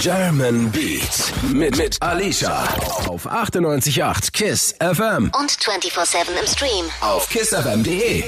German Beat mit, mit Alicia auf 98.8 KISS FM Und 24-7 im Stream. auf kissfm.de.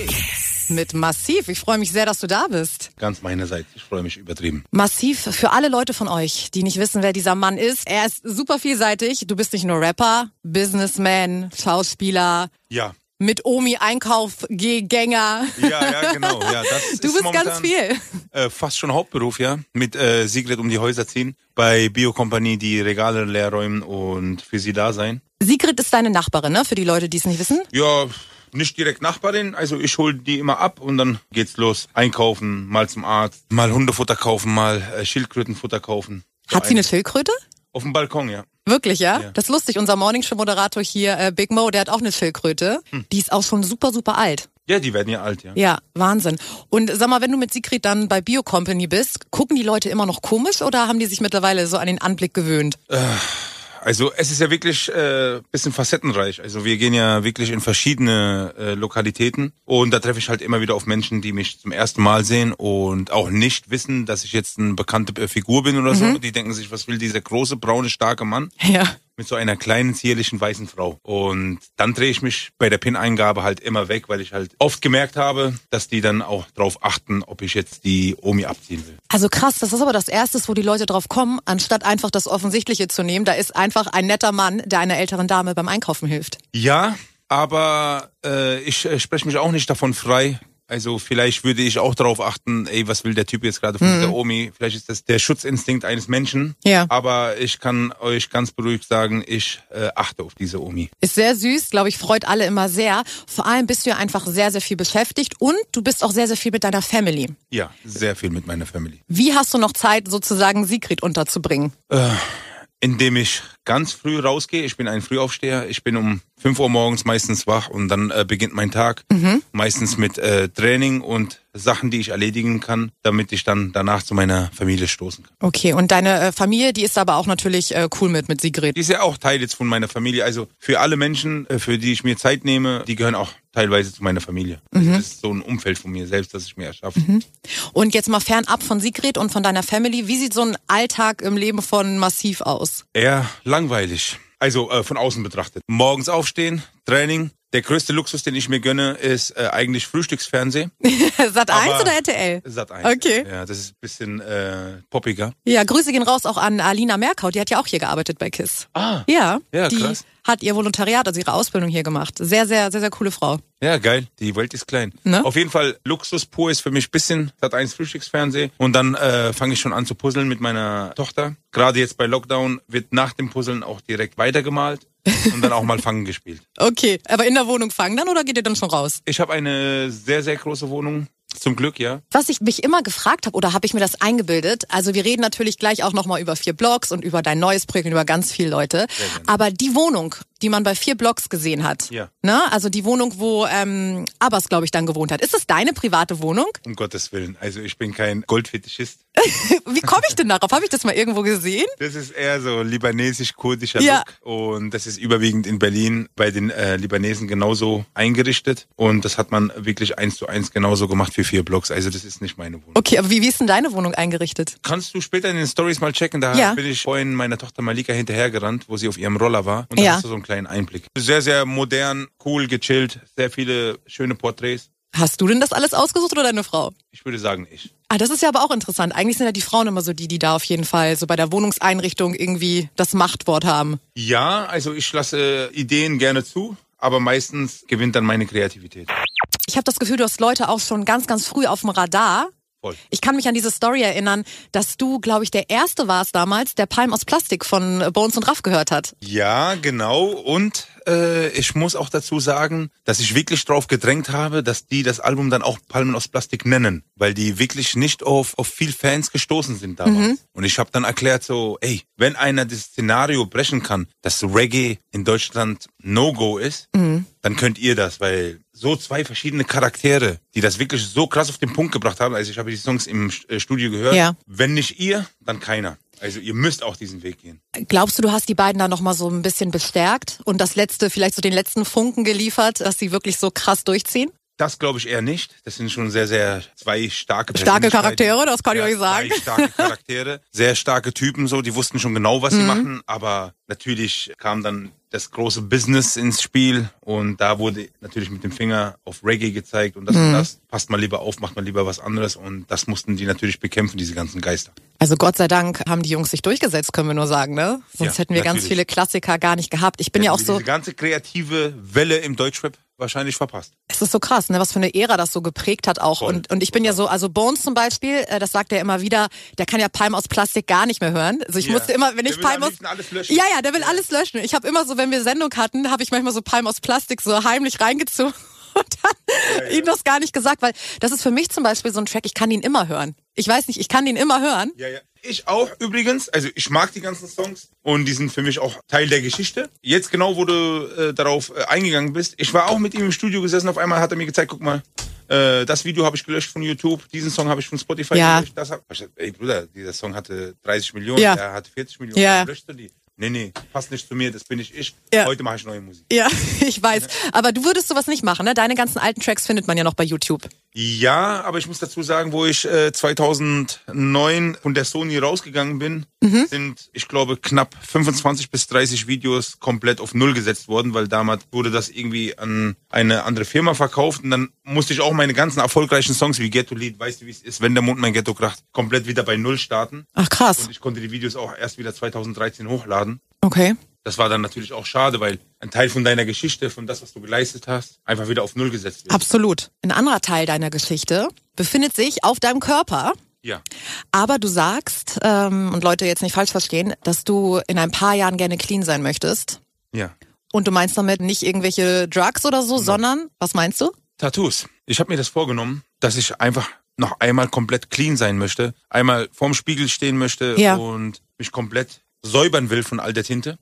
mit Massiv. Ich freue mich sehr, dass du da bist. Ganz meinerseits. Ich freue mich übertrieben. Massiv für alle Leute von euch, die nicht wissen, wer dieser Mann ist. Er ist super vielseitig. Du bist nicht nur Rapper, Businessman, Schauspieler, Ja. Mit Omi Einkaufgänger. Ja, ja, genau. Ja, das Du ist bist ganz viel. Äh, fast schon Hauptberuf, ja. Mit äh, Sigrid um die Häuser ziehen. Bei Biokompanie die Regale leer räumen und für sie da sein. Sigrid ist deine Nachbarin, ne? Für die Leute, die es nicht wissen. Ja, nicht direkt Nachbarin. Also ich hole die immer ab und dann geht's los. Einkaufen, mal zum Arzt, mal Hundefutter kaufen, mal äh, Schildkrötenfutter kaufen. So Hat sie eine ein- Schildkröte? Auf dem Balkon, ja. Wirklich, ja? Ja. Das ist lustig. Unser Morningshow-Moderator hier, äh, Big Mo, der hat auch eine Schildkröte. Hm. Die ist auch schon super, super alt. Ja, die werden ja alt, ja. Ja, Wahnsinn. Und sag mal, wenn du mit Sigrid dann bei Biocompany bist, gucken die Leute immer noch komisch oder haben die sich mittlerweile so an den Anblick gewöhnt? Also es ist ja wirklich äh, bisschen facettenreich. Also wir gehen ja wirklich in verschiedene äh, Lokalitäten und da treffe ich halt immer wieder auf Menschen, die mich zum ersten Mal sehen und auch nicht wissen, dass ich jetzt eine bekannte äh, Figur bin oder so. Die denken sich, was will dieser große, braune, starke Mann Ja. Mit so einer kleinen, zierlichen, weißen Frau. Und dann drehe ich mich bei der PIN-Eingabe halt immer weg, weil ich halt oft gemerkt habe, dass die dann auch drauf achten, ob ich jetzt die Omi abziehen will. Also krass, das ist aber das Erste, wo die Leute drauf kommen, anstatt einfach das Offensichtliche zu nehmen. Da ist einfach ein netter Mann, der einer älteren Dame beim Einkaufen hilft. Ja, aber äh, ich äh, spreche mich auch nicht davon frei. Also vielleicht würde ich auch darauf achten, ey, was will der Typ jetzt gerade von der Omi? Vielleicht ist das der Schutzinstinkt eines Menschen. Ja. Aber ich kann euch ganz beruhigt sagen, ich äh, achte auf diese Omi. Ist sehr süß, glaube ich, freut alle immer sehr. Vor allem bist du ja einfach sehr, sehr viel beschäftigt und du bist auch sehr, sehr viel mit deiner Family. Ja, sehr viel mit meiner Family. Wie hast du noch Zeit, sozusagen Sigrid unterzubringen? Indem ich ganz früh rausgehe. Ich bin ein Frühaufsteher. Ich bin um 5 Uhr morgens meistens wach und dann äh, beginnt mein Tag. Meistens mit äh, Training und Sachen, die ich erledigen kann, damit ich dann danach zu meiner Familie stoßen kann. Okay, und deine äh, Familie, die ist aber auch natürlich äh, cool mit, mit Sigrid. Die ist ja auch Teil jetzt von meiner Familie. Also für alle Menschen, äh, für die ich mir Zeit nehme, die gehören auch teilweise zu meiner Familie. Also das ist so ein Umfeld von mir selbst, das ich mir erschaffe. Und jetzt mal fernab von Sigrid und von deiner Family, wie sieht so ein Alltag im Leben von Massiv aus? Eher langweilig. Also äh, von außen betrachtet. Morgens aufstehen, Training. Der größte Luxus, den ich mir gönne, ist äh, eigentlich Frühstücksfernsehen. Sat 1 Aber- oder RTL? Sat 1. Okay. Ja, das ist ein bisschen äh, poppiger. Ja, Grüße gehen raus auch an Alina Merkau, die hat ja auch hier gearbeitet bei KISS. Ah. Ja, Ja, die krass. hat ihr Volontariat, also ihre Ausbildung hier gemacht. Sehr, sehr, sehr, sehr coole Frau. Ja, geil. Die Welt ist klein. Ne? Auf jeden Fall Luxus pur ist für mich bisschen Sat 1 Frühstücksfernsehen und dann äh, fange ich schon an zu puzzeln mit meiner Tochter. Gerade jetzt bei Lockdown wird nach dem Puzzeln auch direkt weitergemalt und dann auch mal Fangen gespielt. Okay, aber in der Wohnung fangen dann oder geht ihr dann schon raus? Ich habe eine sehr sehr große Wohnung, zum Glück, ja. Was ich mich immer gefragt habe, oder habe ich mir das eingebildet? Also wir reden natürlich gleich auch nochmal über vier Blogs und über dein neues Projekt und über ganz viele Leute. Aber die Wohnung, die man bei vier Blogs gesehen hat, Ja. ne? also die Wohnung, wo ähm, Abbas, glaube ich, dann gewohnt hat. Ist das deine private Wohnung? Um Gottes Willen. Also ich bin kein Goldfetischist. Wie komme ich denn darauf? Habe ich das mal irgendwo gesehen? Das ist eher so libanesisch-kurdischer Ja. Look und das ist überwiegend in Berlin bei den äh, Libanesen genauso eingerichtet und das hat man wirklich eins zu eins genauso gemacht für vier Blocks. Also das ist nicht meine Wohnung. Okay, aber wie, wie ist denn deine Wohnung eingerichtet? Kannst du später in den Stories mal checken, da Ja. bin ich vorhin meiner Tochter Malika hinterhergerannt, wo sie auf ihrem Roller war und da Ja. hast du so einen kleinen Einblick. Sehr, sehr modern, cool, gechillt, sehr viele schöne Porträts. Hast du denn das alles ausgesucht oder deine Frau? Ich würde sagen, ich. Ah, das ist ja aber auch interessant. Eigentlich sind ja die Frauen immer so die, die da auf jeden Fall so bei der Wohnungseinrichtung irgendwie das Machtwort haben. Ja, also ich lasse Ideen gerne zu, aber meistens gewinnt dann meine Kreativität. Ich habe das Gefühl, du hast Leute auch schon ganz, ganz früh auf dem Radar. Voll. Ich kann mich an diese Story erinnern, dass du, glaube ich, der Erste warst damals, der Palm aus Plastik von äh, Bones und Raff gehört hat. Ja, genau. Und äh, ich muss auch dazu sagen, dass ich wirklich drauf gedrängt habe, dass die das Album dann auch Palmen aus Plastik nennen, weil die wirklich nicht auf, auf viel Fans gestoßen sind damals. Und ich habe dann erklärt so, ey, wenn einer das Szenario brechen kann, dass Reggae in Deutschland No-Go ist, dann könnt ihr das, weil so zwei verschiedene Charaktere, die das wirklich so krass auf den Punkt gebracht haben, also ich habe die Songs im äh, Studio gehört, Ja. wenn nicht ihr, dann keiner. Also ihr müsst auch diesen Weg gehen. Glaubst du, du hast die beiden da nochmal so ein bisschen bestärkt und das letzte, vielleicht so den letzten Funken geliefert, dass sie wirklich so krass durchziehen? Das glaube ich eher nicht. Das sind schon sehr, sehr zwei starke Starke. Charaktere, das kann ich Ja, euch sagen. Zwei starke Charaktere, sehr starke Typen so, die wussten schon genau, Mhm. was sie machen, aber natürlich kam dann das große Business ins Spiel und da wurde natürlich mit dem Finger auf Reggae gezeigt und das Mhm. und das. Passt mal lieber auf, macht mal lieber was anderes und das mussten die natürlich bekämpfen, diese ganzen Geister. Also Gott sei Dank haben die Jungs sich durchgesetzt, können wir nur sagen, ne? Sonst Ja, hätten wir ganz natürlich. viele Klassiker gar nicht gehabt. Ich bin ja auch Hätten so, Diese ganze kreative Welle im Deutschrap wahrscheinlich verpasst. es ist so krass, ne, was für eine Ära das so geprägt hat auch. Voll. Und, und ich bin ja so, also Bones zum Beispiel, äh, das sagt er immer wieder, der kann ja Palm aus Plastik gar nicht mehr hören. Also ich Ja. musste immer, wenn Der ich Palm aus... liebsten alles löschen. Ja, ja, der will alles löschen. Ich habe immer so, wenn wir Sendung hatten, habe ich manchmal so Palm aus Plastik so heimlich reingezogen und dann ihm das gar nicht gesagt, weil das ist für mich zum Beispiel so ein Track, ich kann ihn immer hören. Ich weiß nicht, ich kann ihn immer hören. Ja, ja. Ich auch übrigens. Also ich mag die ganzen Songs und die sind für mich auch Teil der Geschichte. Jetzt genau, wo du äh, darauf äh, eingegangen bist. Ich war auch mit ihm im Studio gesessen. Auf einmal hat er mir gezeigt, guck mal, äh, das Video habe ich gelöscht von YouTube, diesen Song habe ich von Spotify Ja. gelöscht. Das hab, ich ey Bruder, dieser Song hatte 30 Millionen, Ja. der hatte 40 Millionen. Ja. Löscht du die? Nee, nee, passt nicht zu mir, das bin nicht ich. Ja. Heute mache ich neue Musik. Ja, ich weiß. Aber du würdest sowas nicht machen, ne? Deine ganzen alten Tracks findet man ja noch bei YouTube. Ja, aber ich muss dazu sagen, wo ich äh, 2009 von der Sony rausgegangen bin, Mhm. sind, ich glaube, knapp 25 bis 30 Videos komplett auf Null gesetzt worden, weil damals wurde das irgendwie an eine andere Firma verkauft und dann musste ich auch meine ganzen erfolgreichen Songs wie Ghetto Lied, weißt du wie es ist, wenn der Mond mein Ghetto kracht, komplett wieder bei Null starten. Ach krass. Und ich konnte die Videos auch erst wieder 2013 hochladen. Okay. Das war dann natürlich auch schade, weil ein Teil von deiner Geschichte, von das, was du geleistet hast, einfach wieder auf Null gesetzt wird. Absolut. Ein anderer Teil deiner Geschichte befindet sich auf deinem Körper. Ja. Aber du sagst, ähm, und Leute jetzt nicht falsch verstehen, dass du in ein paar Jahren gerne clean sein möchtest. Ja. Und du meinst damit nicht irgendwelche Drugs oder so, sondern, was meinst du? Tattoos. Ich habe mir das vorgenommen, dass ich einfach noch einmal komplett clean sein möchte, einmal vorm Spiegel stehen möchte Ja. und mich komplett säubern will von all der Tinte.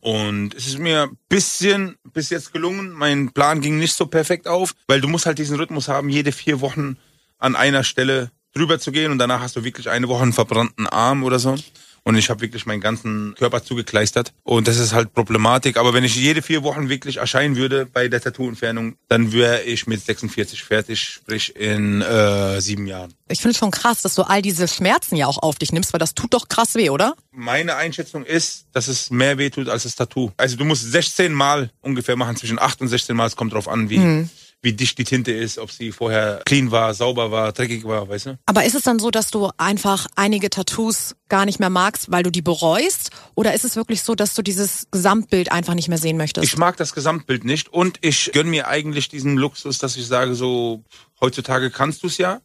Und es ist mir ein bisschen bis jetzt gelungen. Mein Plan ging nicht so perfekt auf, weil du musst halt diesen Rhythmus haben, jede vier Wochen an einer Stelle drüber zu gehen und danach hast du wirklich eine Woche einen verbrannten Arm oder so. Und ich habe wirklich meinen ganzen Körper zugekleistert. Und das ist halt Problematik. Aber wenn ich jede vier Wochen wirklich erscheinen würde bei der Tattoo-Entfernung, dann wäre ich mit 46 fertig, sprich in äh, sieben Jahren. Ich finde es schon krass, dass du all diese Schmerzen ja auch auf dich nimmst, weil das tut doch krass weh, oder? Meine Einschätzung ist, dass es mehr weh tut als das Tattoo. Also du musst 16 Mal ungefähr machen, zwischen 8 und 16 Mal. Es kommt drauf an, wie, wie dicht die Tinte ist, ob sie vorher clean war, sauber war, dreckig war, weißt du? Aber ist es dann so, dass du einfach einige Tattoos gar nicht mehr magst, weil du die bereust? Oder ist es wirklich so, dass du dieses Gesamtbild einfach nicht mehr sehen möchtest? Ich mag das Gesamtbild nicht und ich gönn mir eigentlich diesen Luxus, dass ich sage so, heutzutage kannst du es ja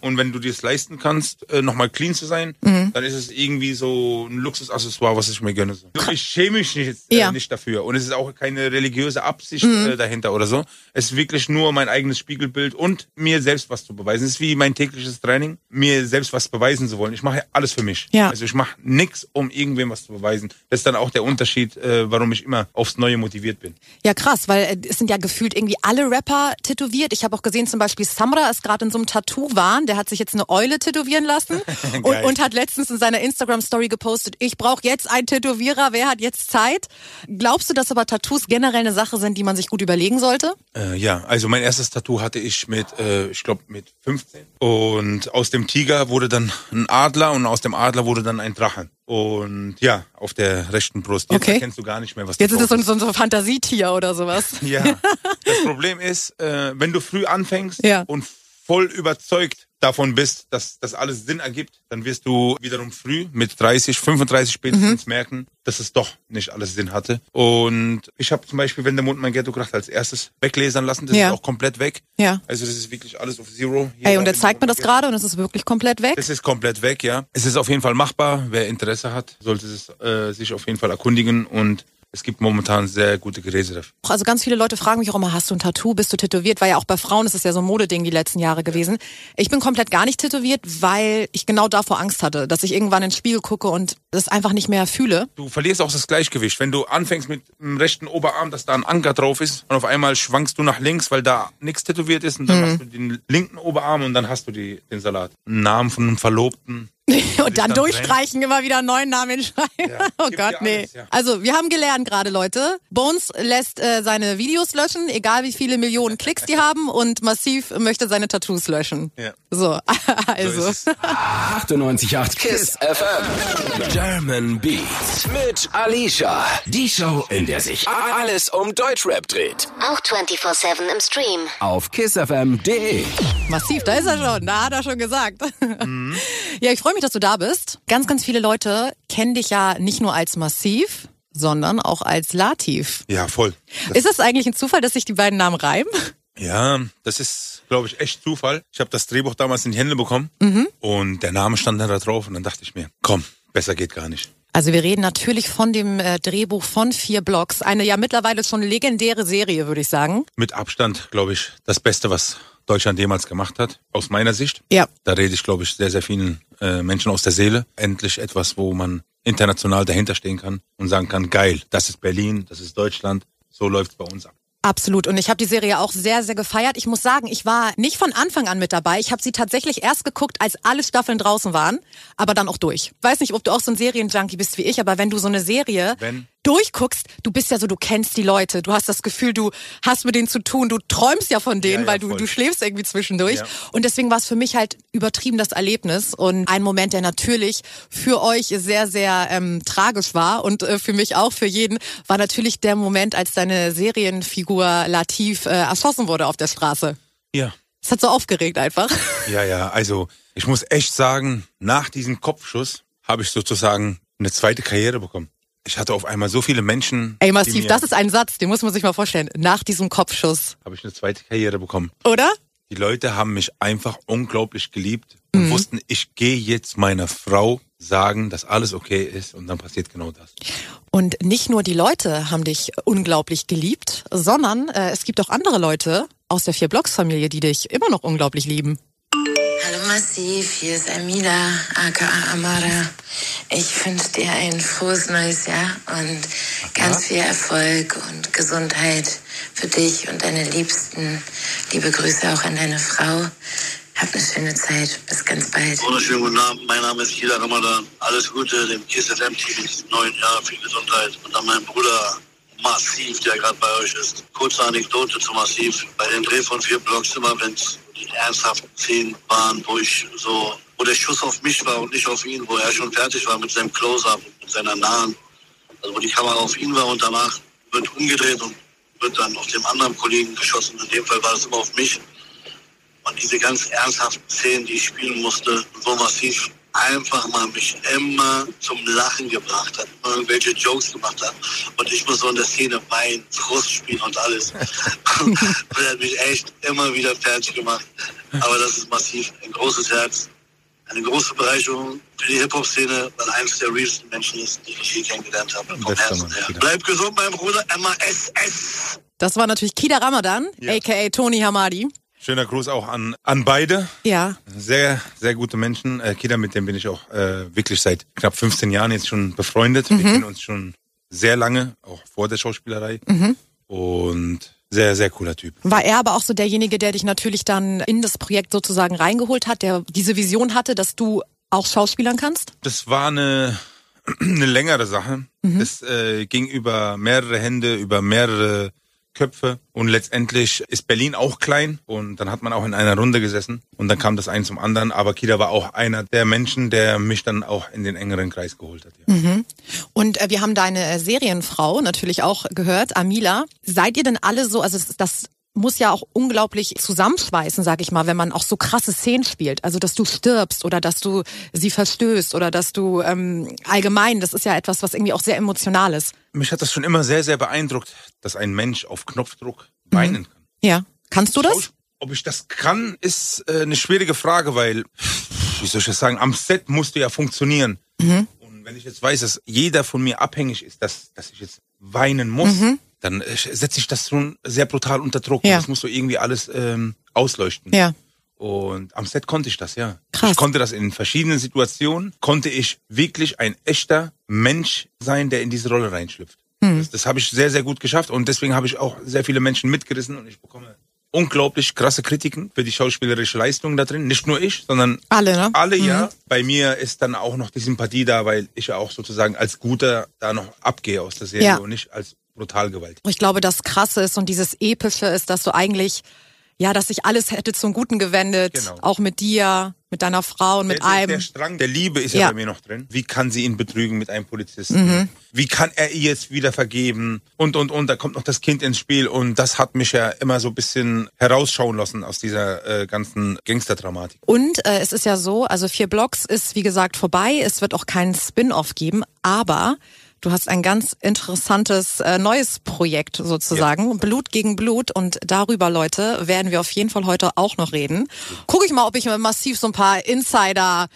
und wenn du dir es leisten kannst, äh, nochmal clean zu sein, dann ist es irgendwie so ein Luxusaccessoire, was ich mir gönne. So. Ich schäme mich nicht, äh, Ja. nicht dafür und es ist auch keine religiöse Absicht äh, dahinter oder so. Es ist wirklich nur mein eigenes Spiegelbild und mir selbst was zu beweisen. Es ist wie mein tägliches Training, mir selbst was beweisen zu wollen. Ich mache alles für mich. Ja. Also ich mache nichts, um irgendwem was zu beweisen. Das ist dann auch der Unterschied, äh, warum ich immer aufs Neue motiviert bin. Ja, krass, weil äh, es sind ja gefühlt irgendwie alle Rapper tätowiert. Ich habe auch gesehen, zum Beispiel Samra ist gerade in so einem Tattoo-Wahn. Der hat sich jetzt eine Eule tätowieren lassen und, und hat letztens in seiner Instagram-Story gepostet, ich brauche jetzt einen Tätowierer, wer hat jetzt Zeit? Glaubst du, dass aber Tattoos generell eine Sache sind, die man sich gut überlegen sollte? Äh, ja, also mein erstes Tattoo hatte ich mit, äh, ich glaube mit 15. Und aus dem Tiger wurde dann ein Adler und aus dem Adler wurde dann ein Drache. Und ja, auf der rechten Brust. Jetzt Okay. erkennst du gar nicht mehr, was Jetzt ist es so, ein- so ein Fantasietier oder sowas. Ja, das Problem ist, äh, wenn du früh anfängst Ja. und voll überzeugt davon bist, dass das alles Sinn ergibt, dann wirst du wiederum früh mit 30, 35 spätestens merken, dass es doch nicht alles Sinn hatte. Und ich habe zum Beispiel, wenn der Mond mein Ghetto kracht, als erstes weglasern lassen. Das Ja. ist auch komplett weg. Ja. Also das ist wirklich alles auf Zero. Hier Ey, und in zeigt mir das gerade und es ist wirklich komplett weg. Es ist komplett weg, ja. Es ist auf jeden Fall machbar. Wer Interesse hat, sollte es äh, sich auf jeden Fall erkundigen und es gibt momentan sehr gute Geräte dafür. Also ganz viele Leute fragen mich auch immer, hast du ein Tattoo, bist du tätowiert? Weil ja auch bei Frauen ist es ja so ein Modeding die letzten Jahre gewesen. Ich bin komplett gar nicht tätowiert, weil ich genau davor Angst hatte, dass ich irgendwann in den Spiegel gucke und das einfach nicht mehr fühle. Du verlierst auch das Gleichgewicht. Wenn du anfängst mit dem rechten Oberarm, dass da ein Anker drauf ist und auf einmal schwankst du nach links, weil da nichts tätowiert ist und dann machst du den linken Oberarm und dann hast du die, den Salat. Namen von einem Verlobten, Und dann durchstreichen, immer wieder einen neuen Namen hinschreiben. Ja, oh Gott, nee. alles, ja. Also, wir haben gelernt gerade, Leute. Bones lässt äh, seine Videos löschen, egal wie viele Millionen Klicks die haben. Und Massiv möchte seine Tattoos löschen. Ja. So, So also. es. 98.8 KISS FM. German Beats mit Alicia. Die Show, in der sich alles um Deutschrap dreht. Auch 24-7 im Stream. Auf kissfm.de. Massiv, da ist er schon. Da hat er schon gesagt. Mhm. Ja, ich freue mich, dass du da bist. Ganz, ganz viele Leute kennen dich ja nicht nur als Massiv, sondern auch als Lativ. Ja, voll. Ist es eigentlich ein Zufall, dass sich die beiden Namen reimen? Ja, das ist, glaube ich, echt Zufall. Ich habe das Drehbuch damals in die Hände bekommen Mhm. und der Name stand dann da drauf und dann dachte ich mir, komm, besser geht gar nicht. Also wir reden natürlich von dem äh, Drehbuch von vier Blocks. Eine ja mittlerweile schon legendäre Serie, würde ich sagen. Mit Abstand, glaube ich, das Beste, was Deutschland jemals gemacht hat, aus meiner Sicht. Ja. Da rede ich, glaube ich, sehr, sehr vielen äh, Menschen aus der Seele. Endlich etwas, wo man international dahinter stehen kann und sagen kann, geil, das ist Berlin, das ist Deutschland, so läuft's bei uns ab. Absolut. Und ich habe die Serie auch sehr, sehr gefeiert. Ich muss sagen, ich war nicht von Anfang an mit dabei. Ich habe sie tatsächlich erst geguckt, als alle Staffeln draußen waren, aber dann auch durch. Weiß nicht, ob du auch so ein Serienjunkie bist wie ich, aber wenn du so eine Serie Wenn? Durchguckst, du bist ja so, du kennst die Leute, du hast das Gefühl, du hast mit denen zu tun, du träumst ja von denen, Ja, ja, weil du, du schläfst irgendwie zwischendurch. Ja. Und deswegen war es für mich halt übertrieben das Erlebnis und ein Moment, der natürlich für euch sehr, sehr ähm, tragisch war und äh, für mich auch, für jeden, war natürlich der Moment, als deine Serienfigur Latif äh, erschossen wurde auf der Straße. Ja. Das hat so aufgeregt einfach. Ja, ja, also ich muss echt sagen, nach diesem Kopfschuss habe ich sozusagen eine zweite Karriere bekommen. Ich hatte auf einmal so viele Menschen. Ey, massiv, das ist ein Satz, den muss man sich mal vorstellen. Nach diesem Kopfschuss, Habe ich eine zweite Karriere bekommen. oder? Die Leute haben mich einfach unglaublich geliebt und wussten, ich gehe jetzt meiner Frau sagen, dass alles okay ist und dann passiert genau das. Und nicht nur die Leute haben dich unglaublich geliebt, sondern äh, es gibt auch andere Leute aus der Vier-Blocks-Familie, die dich immer noch unglaublich lieben. Hallo Massiv, hier ist Amila, aka Amara. Ich wünsche dir ein frohes neues Jahr und ganz viel Erfolg und Gesundheit für dich und deine Liebsten. Liebe Grüße auch an deine Frau. Hab eine schöne Zeit. Bis ganz bald. Wunderschönen guten Abend, mein Name ist Kila Ramadan. Alles Gute dem KSFM-Team in diesem neuen Jahr, viel Gesundheit. Und an meinen Bruder Massiv, der gerade bei euch ist. Kurze Anekdote zu Massiv. Bei den Dreh von vier Blocks, immer wenn es die ernsthaften Szenen waren, wo ich so, wo der Schuss auf mich war und nicht auf ihn, wo er schon fertig war mit seinem Close-Up, mit seiner Nahen, also wo die Kamera auf ihn war und danach wird umgedreht und wird dann auf dem anderen Kollegen geschossen. In dem Fall war es immer auf mich. Und diese ganz ernsthaften Szenen, die ich spielen musste, wo massiv einfach mal mich immer zum Lachen gebracht hat, irgendwelche Jokes gemacht hat. Und ich muss so in der Szene weinen, Frust spielen und alles. und er hat mich echt immer wieder fertig gemacht. Aber das ist massiv ein großes Herz, eine große Bereicherung für die Hip-Hop-Szene, weil eines der realsten Menschen ist, die ich je kennengelernt habe. Vom Herzen her. Bleib gesund, mein Bruder, MASS. Das war natürlich Kida Ramadan, Ja. aka Tony Hamadi. Schöner Gruß auch an, an beide. Ja, Sehr, sehr gute Menschen. Äh, Kida, mit dem bin ich auch äh, wirklich seit knapp 15 Jahren jetzt schon befreundet. Wir kennen uns schon sehr lange, auch vor der Schauspielerei. Und sehr, sehr cooler Typ. war er aber auch so derjenige, der dich natürlich dann in das Projekt sozusagen reingeholt hat, der diese Vision hatte, dass du auch schauspielern kannst? Das war eine, eine längere Sache. Mhm. Es äh, ging über mehrere Hände, über mehrere Köpfe und letztendlich ist Berlin auch klein und dann hat man auch in einer Runde gesessen und dann kam das ein zum anderen. Aber Kida war auch einer der Menschen, der mich dann auch in den engeren Kreis geholt hat. Ja. Mhm. Und äh, wir haben deine äh, Serienfrau natürlich auch gehört, Amila. Seid ihr denn alle so, also das- das muss ja auch unglaublich zusammenschweißen, sag ich mal, wenn man auch so krasse Szenen spielt. Also dass du stirbst oder dass du sie verstößt oder dass du ähm, allgemein, das ist ja etwas, was irgendwie auch sehr emotional ist. Mich hat das schon immer sehr, sehr beeindruckt, dass ein Mensch auf Knopfdruck weinen kann. Ja. Kannst du das? Ob ich das kann, ist äh, eine schwierige Frage, weil, wie soll ich das sagen, am Set musste ja funktionieren. Und wenn ich jetzt weiß, dass jeder von mir abhängig ist, dass, dass ich jetzt weinen muss, dann äh, setze ich das schon sehr brutal unter Druck. Ja. Das muss so irgendwie alles ähm, ausleuchten. Ja. Und am Set konnte ich das, ja. Krass. Ich konnte das in verschiedenen Situationen, konnte ich wirklich ein echter Mensch sein, der in diese Rolle reinschlüpft. Das, das habe ich sehr, sehr gut geschafft und deswegen habe ich auch sehr viele Menschen mitgerissen und ich bekomme unglaublich krasse Kritiken für die schauspielerische Leistung da drin. Nicht nur ich, sondern Alle, ne? alle ja. Bei mir ist dann auch noch die Sympathie da, weil ich ja auch sozusagen als Guter da noch abgehe aus der Serie Ja. und nicht als brutal gewaltig. Ich glaube, das Krasse ist und dieses Epische ist, dass du eigentlich, ja, dass sich alles hätte zum Guten gewendet. Genau. Auch mit dir, mit deiner Frau und mit der, der, einem. der Strang der Liebe ist ja. Ja. Mhm. bei mir noch drin. Wie kann sie ihn betrügen mit einem Polizisten? Wie kann er ihr jetzt wieder vergeben? Und, und, und, da kommt noch das Kind ins Spiel und das hat mich ja immer so ein bisschen herausschauen lassen aus dieser äh, ganzen Gangsterdramatik. Und äh, es ist ja so, also vier Blocks ist wie gesagt vorbei. Es wird auch keinen Spin-off geben, aber du hast ein ganz interessantes äh, neues Projekt sozusagen, Blut gegen Blut. Und darüber, Leute, werden wir auf jeden Fall heute auch noch reden. Gucke ich mal, ob ich mir massiv so ein paar Insider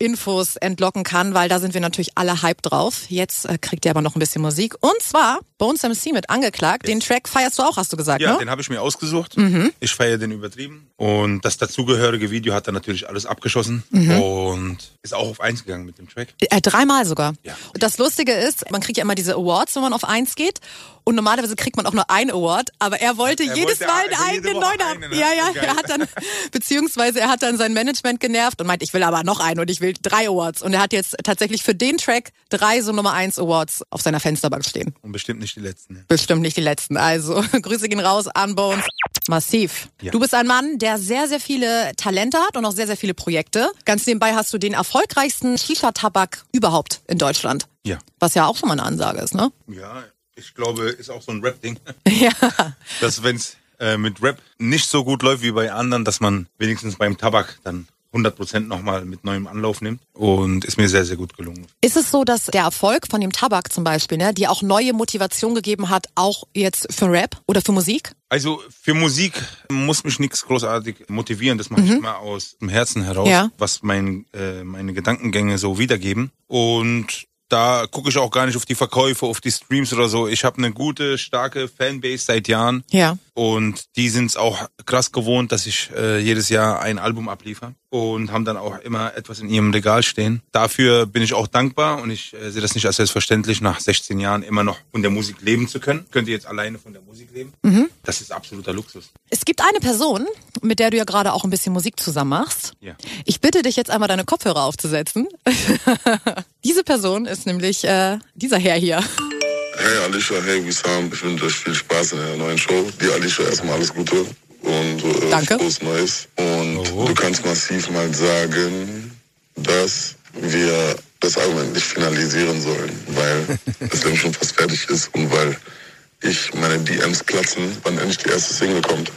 Infos entlocken kann, weil da sind wir natürlich alle hype drauf. Jetzt äh, kriegt ihr aber noch ein bisschen Musik. Und zwar Bones MC mit angeklagt. Den Track feierst du auch, hast du gesagt, Ja, ne? den habe ich mir ausgesucht. Mhm. Ich feiere den übertrieben. Und das dazugehörige Video hat dann natürlich alles abgeschossen Mhm. und ist auch auf eins gegangen mit dem Track. Äh, dreimal sogar. Ja. Und das Lustige ist, man kriegt ja immer diese Awards, wenn man auf eins geht. Und normalerweise kriegt man auch nur einen Award, aber er wollte Er jedes wollte Mal einen eigenen neuen haben. ne? Ja, ja, er hat dann, beziehungsweise er hat dann sein Management genervt und meint, ich will aber noch einen und ich will drei Awards. Und er hat jetzt tatsächlich für den Track drei so Nummer eins Awards auf seiner Fensterbank stehen. Und bestimmt nicht die letzten. ne? Bestimmt nicht die letzten. Also, Grüße gehen raus an Bones. Massiv. Ja. Du bist ein Mann, der sehr, sehr viele Talente hat und auch sehr, sehr viele Projekte. Ganz nebenbei hast du den erfolgreichsten Shisha-Tabak überhaupt in Deutschland. Ja. Was ja auch schon mal eine Ansage ist, ne? Ja, ich glaube, ist auch so ein Rap-Ding. Ja. dass wenn es äh, mit Rap nicht so gut läuft wie bei anderen, dass man wenigstens beim Tabak dann 100% nochmal mit neuem Anlauf nimmt. Und ist mir sehr, sehr gut gelungen. Ist es so, dass der Erfolg von dem Tabak zum Beispiel, ne, dir auch neue Motivation gegeben hat, auch jetzt für Rap oder für Musik? Also für Musik muss mich nichts großartig motivieren. Das mache ich immer aus dem Herzen heraus, Mhm. Ja. was mein, äh, meine Gedankengänge so wiedergeben. Und da gucke ich auch gar nicht auf die Verkäufe, auf die Streams oder so. Ich habe eine gute, starke Fanbase seit Jahren. Ja. Und die sind es auch krass gewohnt, dass ich äh, jedes Jahr ein Album abliefer und haben dann auch immer etwas in ihrem Regal stehen. Dafür bin ich auch dankbar und ich äh, sehe das nicht als selbstverständlich, nach 16 Jahren immer noch von der Musik leben zu können. Könnt ihr jetzt alleine von der Musik leben? Das ist absoluter Luxus. Es gibt eine Person, mit der du ja gerade auch ein bisschen Musik zusammen machst. Ja. Ich bitte dich jetzt einmal deine Kopfhörer aufzusetzen. Diese Person ist nämlich äh, dieser Herr hier. Hey Alicia, hey Wissam, ich wünsche euch viel Spaß in der neuen Show. Dir Alicia erstmal alles Gute und äh, Danke. frohes Neues. Und du kannst massiv mal sagen, dass wir das Album endlich finalisieren sollen, weil es dann schon fast fertig ist und weil ich meine DMs platzen, wann endlich die erste Single kommt.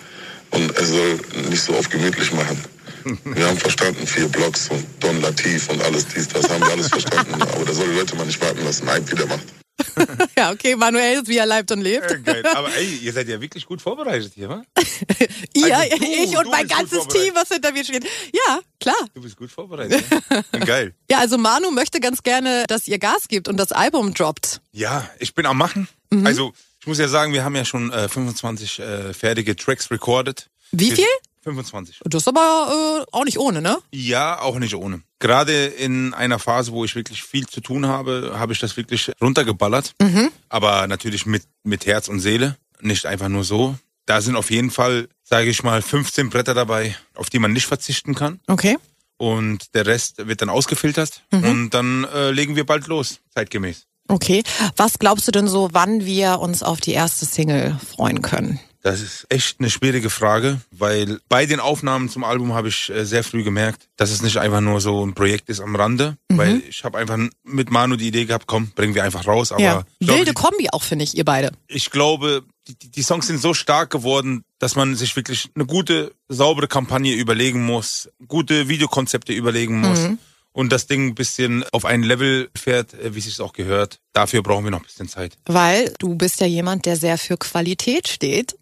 Und es soll nicht so oft gemütlich machen. Wir haben verstanden, vier Blocks und Don Latif und alles dies, das haben wir alles verstanden. Aber da soll die Leute mal nicht warten, was ein Hype wieder macht. Ja, okay, Manuel ist, wie er lebt und lebt. Äh, geil. Aber ey, ihr seid ja wirklich gut vorbereitet hier, wa? Ihr, Also du- ich und mein ganzes. Team, was hinter mir steht. Ja, klar. Du bist gut vorbereitet. Ja? Geil. Ja, also Manu möchte ganz gerne, dass ihr Gas gibt und das Album droppt. Ja, ich bin am Machen. Mhm. Also, ich muss ja sagen, wir haben ja schon äh, 25 äh, fertige Tracks recorded. Wie viel? 25. Das ist aber äh, auch nicht ohne, ne? Ja, auch nicht ohne. Gerade in einer Phase, wo ich wirklich viel zu tun habe, habe ich das wirklich runtergeballert. Mhm. Aber natürlich mit, mit Herz und Seele, nicht einfach nur so. Da sind auf jeden Fall, sage ich mal, 15 Bretter dabei, auf die man nicht verzichten kann. Okay. Und der Rest wird dann ausgefiltert. Mhm. Und dann äh, legen wir bald los, zeitgemäß. Okay. Was glaubst du denn so, wann wir uns auf die erste Single freuen können? Das ist echt eine schwierige Frage, weil bei den Aufnahmen zum Album habe ich äh, sehr früh gemerkt, dass es nicht einfach nur so ein Projekt ist am Rande, Mhm. weil ich habe einfach mit Manu die Idee gehabt, komm, bringen wir einfach raus. Aber ja. glaube, Wilde die, Kombi auch, finde ich, ihr beide. ich glaube, die, die- die Songs sind so stark geworden, dass man sich wirklich eine gute, saubere Kampagne überlegen muss, gute Videokonzepte überlegen muss. Mhm. Und das Ding ein bisschen auf ein Level fährt, äh, wie es sich auch gehört. Dafür brauchen wir noch ein bisschen Zeit. Weil du bist ja jemand, der sehr für Qualität steht.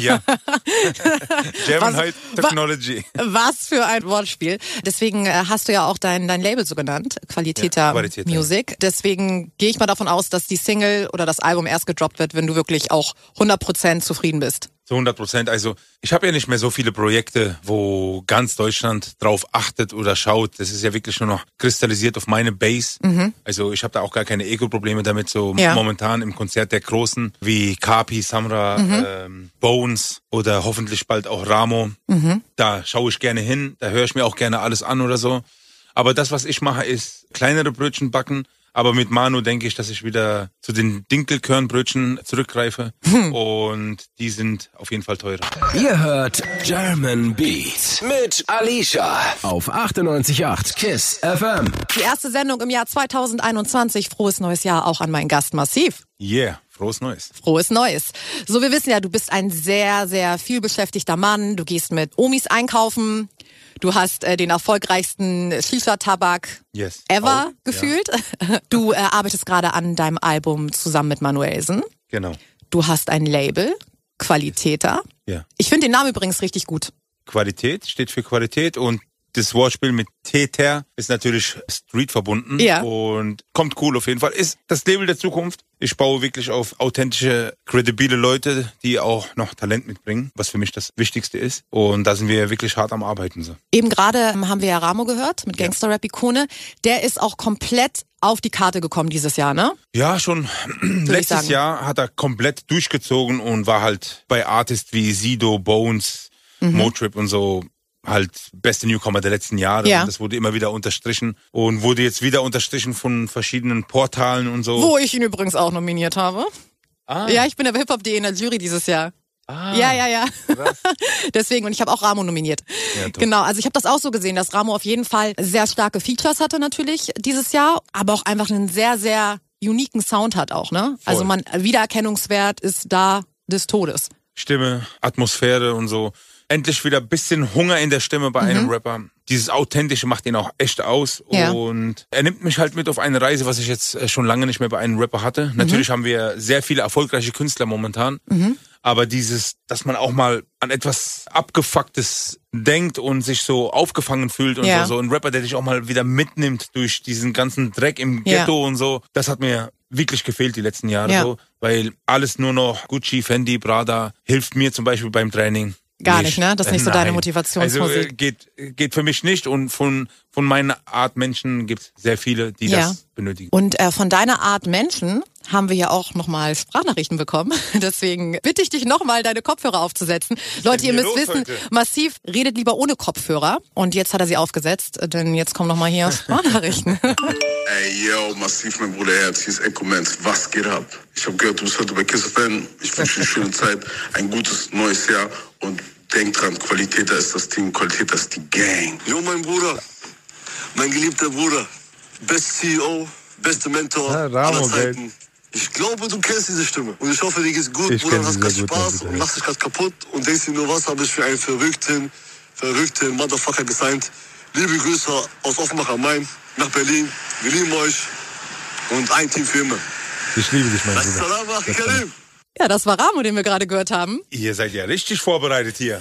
Ja. German Was- High Technology. Was für ein Wortspiel. Deswegen äh, hast du ja auch dein, dein Label so genannt, Qualitäter Ja, Qualitäter, ja. Music. Deswegen gehe ich mal davon aus, dass die Single oder das Album erst gedroppt wird, wenn du wirklich auch 100% zufrieden bist. Zu 100 Prozent. Also ich habe ja nicht mehr so viele Projekte, wo ganz Deutschland drauf achtet oder schaut. Das ist ja wirklich nur noch kristallisiert auf meine Base. Also ich habe da auch gar keine Ego-Probleme damit. So Ja. momentan im Konzert der Großen wie Kapi, Samra, ähm, Bones oder hoffentlich bald auch Ramo. Da schaue ich gerne hin. Da höre ich mir auch gerne alles an oder so. Aber das, was ich mache, ist kleinere Brötchen backen. Aber mit Manu denke ich, dass ich wieder zu den Dinkelkörnbrötchen zurückgreife. Und die sind auf jeden Fall teurer. Ihr hört German Beat mit Alicia auf 98.8 KISS FM. Die erste Sendung im Jahr 2021. Frohes neues Jahr auch an meinen Gast Massiv. Yeah, frohes Neues. Frohes Neues. So, wir wissen ja, du bist ein sehr, sehr viel beschäftigter Mann. Du gehst mit Omis einkaufen. Du hast äh, den erfolgreichsten Shisha-Tabak Yes. ever Auch, gefühlt. Du äh, arbeitest gerade an deinem Album zusammen mit Manuelsen. Genau. Du hast ein Label, Qualitäter. Ja. Ich finde den Namen übrigens richtig gut. Qualität steht für Qualität und das Wortspiel mit Täter ist natürlich Street verbunden Ja. und kommt cool auf jeden Fall. Ist das Label der Zukunft. Ich baue wirklich auf authentische, kredibile Leute, die auch noch Talent mitbringen, was für mich das Wichtigste ist. Und da sind wir wirklich hart am Arbeiten. So. Eben gerade ähm, haben wir ja Ramo gehört mit Gangster-Rap-Ikone. Der ist auch komplett auf die Karte gekommen dieses Jahr, ne? Ja, schon letztes. Jahr hat er komplett durchgezogen und war halt bei Artists wie Sido, Bones, Motrip und so halt beste Newcomer der letzten Jahre. Ja. Das wurde immer wieder unterstrichen und wurde jetzt wieder unterstrichen von verschiedenen Portalen und so. Wo ich ihn übrigens auch nominiert habe. Ah, Ja, ich bin der Hip-Hop.de in der Jury dieses Jahr. ah, Ja, ja, ja. Deswegen, und ich habe auch Ramo nominiert. Ja, genau, also ich habe das auch so gesehen, dass Ramo auf jeden Fall sehr starke Features hatte natürlich dieses Jahr, aber auch einfach einen sehr, sehr uniken Sound hat auch, ne? Voll. Also man, Wiedererkennungswert ist da des Todes. Stimme, Atmosphäre und so. Endlich wieder ein bisschen Hunger in der Stimme bei einem Rapper. Dieses Authentische macht ihn auch echt aus. Ja. Und er nimmt mich halt mit auf eine Reise, was ich jetzt äh, schon lange nicht mehr bei einem Rapper hatte. Natürlich haben wir sehr viele erfolgreiche Künstler momentan. Aber dieses, dass man auch mal an etwas Abgefucktes denkt und sich so aufgefangen fühlt und Ja. so, so ein Rapper, der dich auch mal wieder mitnimmt durch diesen ganzen Dreck im Ja. Ghetto und so, das hat mir wirklich gefehlt die letzten Jahre Ja. so, weil alles nur noch Gucci, Fendi, Prada hilft mir zum Beispiel beim Training. Gar nicht, ne? Das ist nicht so deine. Motivationsmusik. Also äh, geht, geht für mich nicht und von, von meiner Art Menschen gibt es sehr viele, die Ja. das benötigen. Und äh, von deiner Art Menschen haben wir ja auch nochmal Sprachnachrichten bekommen. Deswegen bitte ich dich nochmal, deine Kopfhörer aufzusetzen. Leute, ihr müsst wissen, heute? Massiv redet lieber ohne Kopfhörer. Und jetzt hat er sie aufgesetzt, denn jetzt kommen nochmal hier Sprachnachrichten. Ey, yo, massiv, mein Bruder Herz, hier ist Echo Mans. Was geht ab? Ich habe gehört, du bist heute bei Kiss FM. Ich wünsche dir eine schöne Zeit, ein gutes neues Jahr und denk dran, Qualität, da ist das Team, Qualität, das ist die Gang. Jo, mein Bruder, mein geliebter Bruder, best CEO, beste Mentor Ja, Ramo, aller Zeiten. Ich glaube, du kennst diese Stimme. Und ich hoffe, dir geht's gut, Ich Bruder. Hast gut, Spaß Bruder. und machst dich grad kaputt und denkst dir nur, was habe ich für einen verrückten, verrückten Motherfucker gesigned. Liebe Grüße aus Offenbach am Main nach Berlin. Wir lieben euch und ein Team für immer. Ich liebe dich, mein Assalam alaikum. Ja, das war Ramo, den wir gerade gehört haben. Ihr seid ja richtig vorbereitet hier.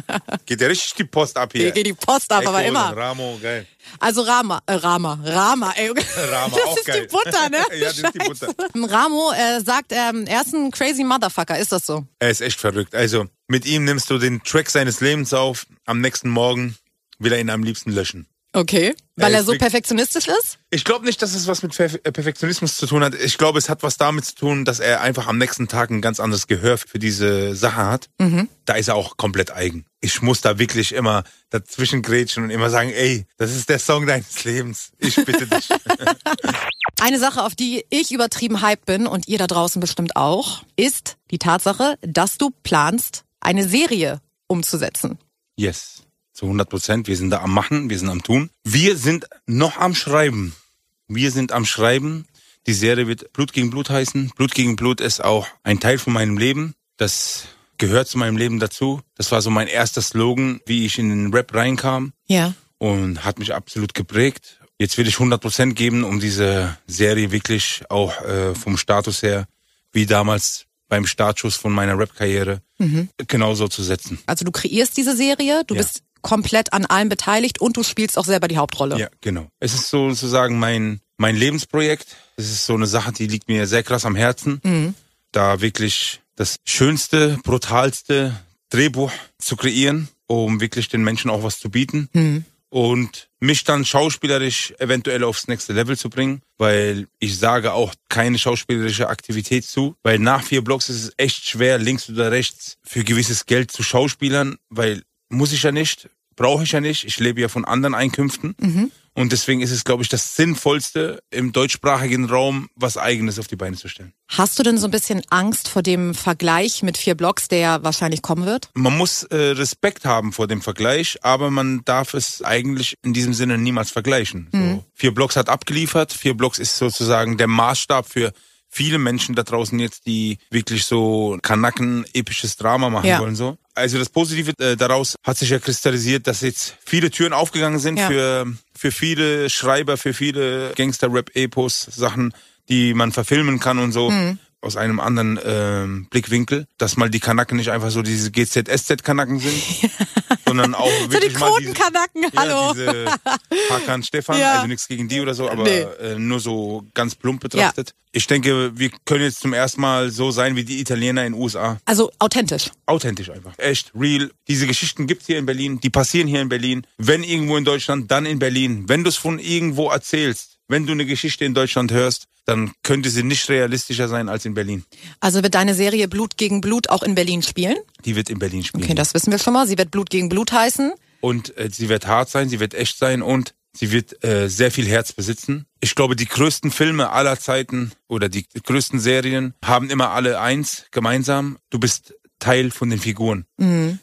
Geht ja richtig die Post ab hier. Hier geht die Post ab, aber Echo, immer. Ramo, geil. Also Rama, äh, Rama, Rama, ey. Rama, das auch ist geil. die Butter, ne? Ja, das ist die Butter. Ramo äh, sagt, ähm, er ist ein crazy Motherfucker, ist das so? Er ist echt verrückt. Also, mit ihm nimmst du den Track seines Lebens auf, am nächsten Morgen will er ihn am liebsten löschen. Okay. Weil Er er so perfektionistisch ist? Ich glaube nicht, dass es was mit äh, Perfektionismus zu tun hat. Ich glaube, es hat was damit zu tun, dass er einfach am nächsten Tag ein ganz anderes Gehör für diese Sache hat. Da ist er auch komplett eigen. Ich muss da wirklich immer dazwischen grätschen und immer sagen, ey, das ist der Song deines Lebens. Ich bitte dich. Eine Sache, auf die ich übertrieben hype bin und ihr da draußen bestimmt auch, ist die Tatsache, dass du planst, eine Serie umzusetzen. yes. Zu 100 Prozent. Wir sind da am Machen, wir sind am Tun. Wir sind noch am Schreiben. Wir sind am Schreiben. Die Serie wird Blut gegen Blut heißen. Blut gegen Blut ist auch ein Teil von meinem Leben. Das gehört zu meinem Leben dazu. Das war so mein erster Slogan, wie ich in den Rap reinkam Ja. und hat mich absolut geprägt. Jetzt will ich 100 Prozent geben, um diese Serie wirklich auch äh, vom Status her, wie damals beim Startschuss von meiner Rap-Karriere, genauso zu setzen. Also du kreierst diese Serie, du Ja. bist komplett an allem beteiligt und du spielst auch selber die Hauptrolle. Ja, genau. Es ist sozusagen mein, mein Lebensprojekt. Es ist so eine Sache, die liegt mir sehr krass am Herzen. Da wirklich das schönste, brutalste Drehbuch zu kreieren, um wirklich den Menschen auch was zu bieten. Mhm. Und mich dann schauspielerisch eventuell aufs nächste Level zu bringen, weil ich sage auch keine schauspielerische Aktivität zu, weil nach vier Blocks ist es echt schwer, links oder rechts für gewisses Geld zu schauspielern, weil muss ich ja nicht, brauche ich ja nicht, ich lebe ja von anderen Einkünften. Und deswegen ist es, glaube ich, das Sinnvollste, im deutschsprachigen Raum was Eigenes auf die Beine zu stellen. Hast du denn so ein bisschen Angst vor dem Vergleich mit vier Blocks, der ja wahrscheinlich kommen wird? Man muss äh, Respekt haben vor dem Vergleich, aber man darf es eigentlich in diesem Sinne niemals vergleichen. So, vier Blocks hat abgeliefert, vier Blocks ist sozusagen der Maßstab für viele Menschen da draußen jetzt, die wirklich so Kanaken episches Drama machen Ja. wollen so. Also das Positive äh, daraus hat sich ja kristallisiert, dass jetzt viele Türen aufgegangen sind Ja. für für viele Schreiber, für viele Gangster-Rap-Epos, Sachen, die man verfilmen kann und so. Mhm. Aus einem anderen ähm, Blickwinkel, dass mal die Kanaken nicht einfach so diese GZSZ-Kanaken sind, sondern auch So die wirklich mal diese, Quotenkanacken, hallo. ja, diese Hakan Stefan, Ja. also nichts gegen die oder so, aber Nee. äh, nur so ganz plump betrachtet. Ich denke, wir können jetzt zum ersten Mal so sein wie die Italiener in den USA. Also authentisch. Authentisch einfach. Echt, real. Diese Geschichten gibt's hier in Berlin, die passieren hier in Berlin. Wenn irgendwo in Deutschland, dann in Berlin. Wenn du es von irgendwo erzählst, wenn du eine Geschichte in Deutschland hörst, dann könnte sie nicht realistischer sein als in Berlin. Also wird deine Serie Blut gegen Blut auch in Berlin spielen? Die wird in Berlin spielen. Okay, das wissen wir schon mal. Sie wird Blut gegen Blut heißen. Und äh, sie wird hart sein, sie wird echt sein und sie wird äh, sehr viel Herz besitzen. Ich glaube, die größten Filme aller Zeiten oder die größten Serien haben immer alle eins gemeinsam. Du bist Teil von den Figuren.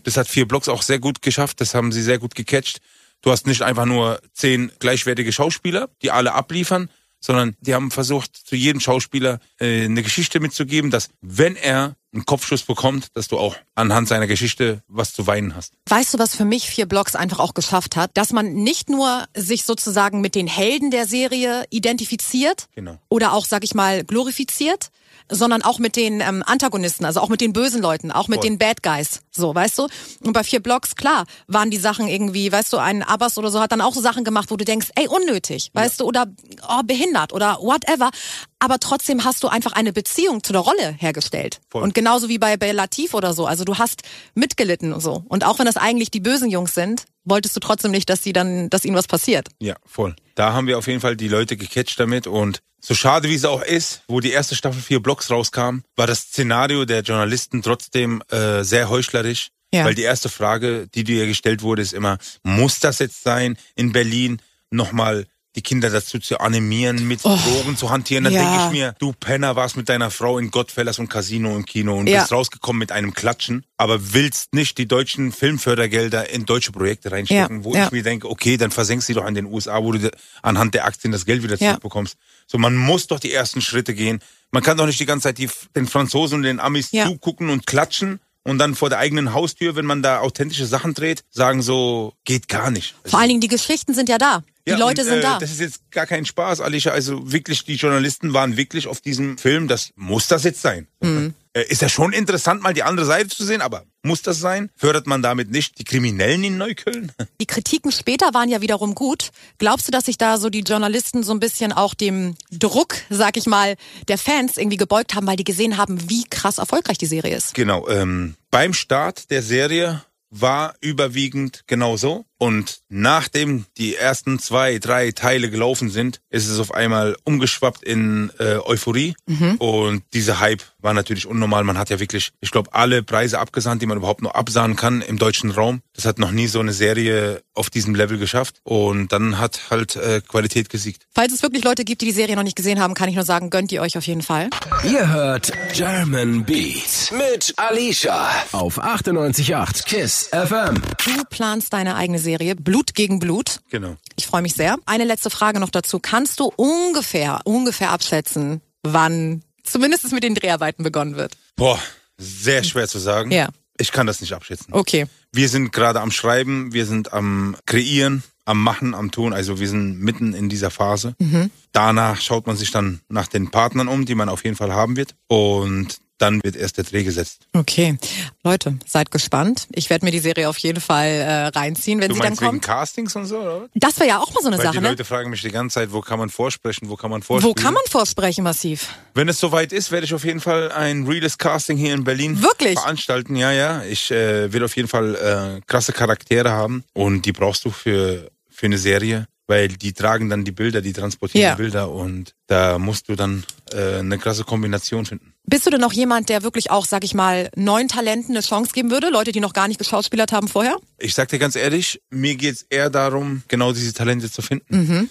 Das hat vier Blocks auch sehr gut geschafft. Das haben sie sehr gut gecatcht. Du hast nicht einfach nur zehn gleichwertige Schauspieler, die alle abliefern, sondern die haben versucht, zu jedem Schauspieler äh, eine Geschichte mitzugeben, dass wenn er einen Kopfschuss bekommt, dass du auch anhand seiner Geschichte was zu weinen hast. Weißt du, was für mich vier Blocks einfach auch geschafft hat? Dass man nicht nur sich sozusagen mit den Helden der Serie identifiziert Genau. oder auch, sag ich mal, glorifiziert, sondern auch mit den ähm, Antagonisten, also auch mit den bösen Leuten, auch mit Voll. den Bad Guys. So, weißt du? Und bei vier Blocks, klar, waren die Sachen irgendwie, weißt du, ein Abbas oder so hat dann auch so Sachen gemacht, wo du denkst, ey, unnötig, weißt du, oder oh, behindert oder whatever. Aber trotzdem hast du einfach eine Beziehung zu der Rolle hergestellt. Voll. Und genauso wie bei Bella Latif oder so. Also du hast mitgelitten und so. Und auch wenn das eigentlich die bösen Jungs sind, wolltest du trotzdem nicht, dass sie dann, dass ihnen was passiert. Ja, voll. Da haben wir auf jeden Fall die Leute gecatcht damit und so schade wie es auch ist, wo die erste Staffel vier Blocks rauskam, war das Szenario der Journalisten trotzdem äh, sehr heuchlerisch. Ja. Weil die erste Frage, die dir gestellt wurde, ist immer, muss das jetzt sein, in Berlin nochmal die Kinder dazu zu animieren, mit Drogen zu hantieren? Dann Oh. Ja. denke ich mir, du Penner warst mit deiner Frau in Godfellas und Casino im Kino und Ja. bist rausgekommen mit einem Klatschen, aber willst nicht die deutschen Filmfördergelder in deutsche Projekte reinstecken, Ja, wo ich mir denke, okay, dann versenkst du doch in den USA, wo du anhand der Aktien das Geld wieder zurückbekommst. So, man muss doch die ersten Schritte gehen. Man kann doch nicht die ganze Zeit die, den Franzosen und den Amis zugucken und klatschen und dann vor der eigenen Haustür, wenn man da authentische Sachen dreht, sagen so, geht gar nicht. Vor allen Dingen, die Geschichten sind ja da. Die Ja, Leute und, sind äh, da. Das ist jetzt gar kein Spaß, Alicia. Also wirklich, die Journalisten waren wirklich auf diesem Film. Das muss das jetzt sein. Mhm. Äh, Ist ja schon interessant, mal die andere Seite zu sehen, aber muss das sein? Fördert man damit nicht die Kriminellen in Neukölln? Die Kritiken später waren ja wiederum gut. Glaubst du, dass sich da so die Journalisten so ein bisschen auch dem Druck, sag ich mal, der Fans irgendwie gebeugt haben, weil die gesehen haben, wie krass erfolgreich die Serie ist? Genau. Ähm, beim Start der Serie war überwiegend genauso. Und nachdem die ersten zwei, drei Teile gelaufen sind, ist es auf einmal umgeschwappt in äh, Euphorie. Und dieser Hype war natürlich unnormal. Man hat ja wirklich, ich glaube, alle Preise abgesandt, die man überhaupt nur absahen kann im deutschen Raum. Das hat noch nie so eine Serie auf diesem Level geschafft. Und dann hat halt äh, Qualität gesiegt. Falls es wirklich Leute gibt, die die Serie noch nicht gesehen haben, kann ich nur sagen, gönnt ihr euch auf jeden Fall. Ihr hört German Beat mit Alicia auf 98.8 KISS FM. Du planst deine eigene Serie Blut gegen Blut. Genau. Ich freue mich sehr. Eine letzte Frage noch dazu. Kannst du ungefähr, ungefähr abschätzen, wann zumindest mit den Dreharbeiten begonnen wird? Boah, sehr schwer zu sagen. Ja. Ich kann das nicht abschätzen. Okay. Wir sind gerade am Schreiben, wir sind am Kreieren, am Machen, am Tun. Also wir sind mitten in dieser Phase. Danach schaut man sich dann nach den Partnern um, die man auf jeden Fall haben wird. Und dann wird erst der Dreh gesetzt. Okay. Leute, seid gespannt. Ich werde mir die Serie auf jeden Fall äh, reinziehen, wenn Du sie dann meinst wegen kommt. Castings und so, oder? Das wäre ja auch mal so eine Weil die Sache, ne? Leute fragen mich die ganze Zeit, wo kann man vorsprechen, wo kann man Wo vorspielen. kann man vorsprechen, massiv? Wenn es soweit ist, werde ich auf jeden Fall ein reales Casting hier in Berlin Wirklich? veranstalten. Ja, ja. Ich äh, will auf jeden Fall äh, krasse Charaktere haben und die brauchst du für, für eine Serie, weil die tragen dann die Bilder, die transportieren Ja. die Bilder und da musst du dann äh, eine krasse Kombination finden. Bist du denn noch jemand, der wirklich auch, sag ich mal, neuen Talenten eine Chance geben würde? Leute, die noch gar nicht geschauspielert haben vorher? Ich sag dir ganz ehrlich, mir geht's eher darum, genau diese Talente zu finden. Mhm.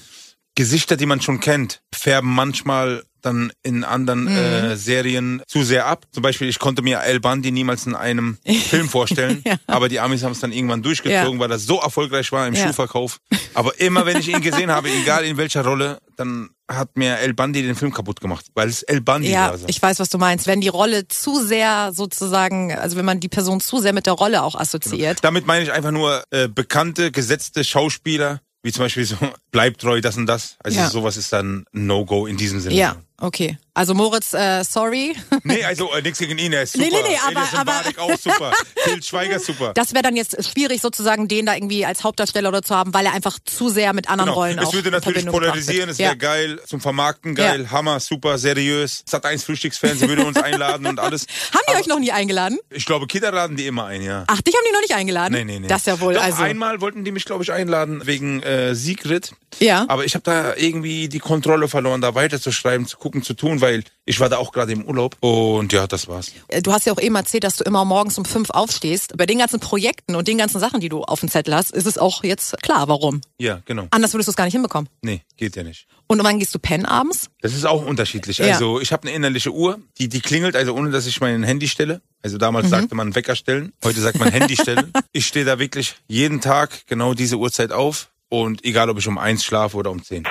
Gesichter, die man schon kennt, färben manchmal dann in anderen Mhm. äh, Serien zu sehr ab. Zum Beispiel, ich konnte mir El Bandi niemals in einem Film vorstellen, Ja. aber die Amis haben es dann irgendwann durchgezogen, Ja. weil das so erfolgreich war im Ja. Schuhverkauf. Aber immer wenn ich ihn gesehen habe, egal in welcher Rolle, dann hat mir El Bandi den Film kaputt gemacht, weil es El Bandi Ja, war. So. ich weiß, was du meinst. Wenn die Rolle zu sehr sozusagen, also wenn man die Person zu sehr mit der Rolle auch assoziiert. Damit meine ich einfach nur äh, bekannte, gesetzte Schauspieler, wie zum Beispiel so Bleib treu, das und das. Also Ja. sowas ist dann No-Go in diesem Sinne. Ja, okay. Also Moritz, äh, sorry. Nee, also äh, nichts gegen ihn, er ist super. Nee, nee, nee, aber- Elias Mbarek auch super. Schweiger super. Das wäre dann jetzt schwierig, sozusagen den da irgendwie als Hauptdarsteller oder zu haben, weil er einfach zu sehr mit anderen Genau. Rollen Es würde natürlich polarisieren, es wäre ja. geil, zum Vermarkten geil, Ja. Hammer, super, seriös. Sat 1 Frühstücksfernsehen würde uns einladen und alles. Haben die euch noch nie eingeladen? Ich glaube, Kinder laden die immer ein, ja. Ach, dich haben die noch nicht eingeladen? Nee, nee, nee. Das ja wohl, Doch, also. einmal wollten die mich, glaube ich, einladen wegen äh, Sigrid. Ja. Aber ich habe da irgendwie die Kontrolle verloren, da weiterzuschreiben, zu gucken, zu tun, weil ich war da auch gerade im Urlaub. Und ja, das war's. Äh, Du hast ja auch eben erzählt, dass du immer morgens um fünf aufstehst. Bei den ganzen Projekten und den ganzen Sachen, die du auf dem Zettel hast, ist es auch jetzt klar, warum. Ja, genau. Anders würdest du es gar nicht hinbekommen. Nee, geht ja nicht. Und wann gehst du pennen abends? Das ist auch unterschiedlich. Ja. Also ich habe eine innerliche Uhr, die, die klingelt, also ohne dass ich mein Handy stelle. Also damals Mhm. sagte man Wecker stellen, heute sagt man Handy stellen. Ich stehe da wirklich jeden Tag genau diese Uhrzeit auf und egal ob ich um eins schlafe oder um zehn.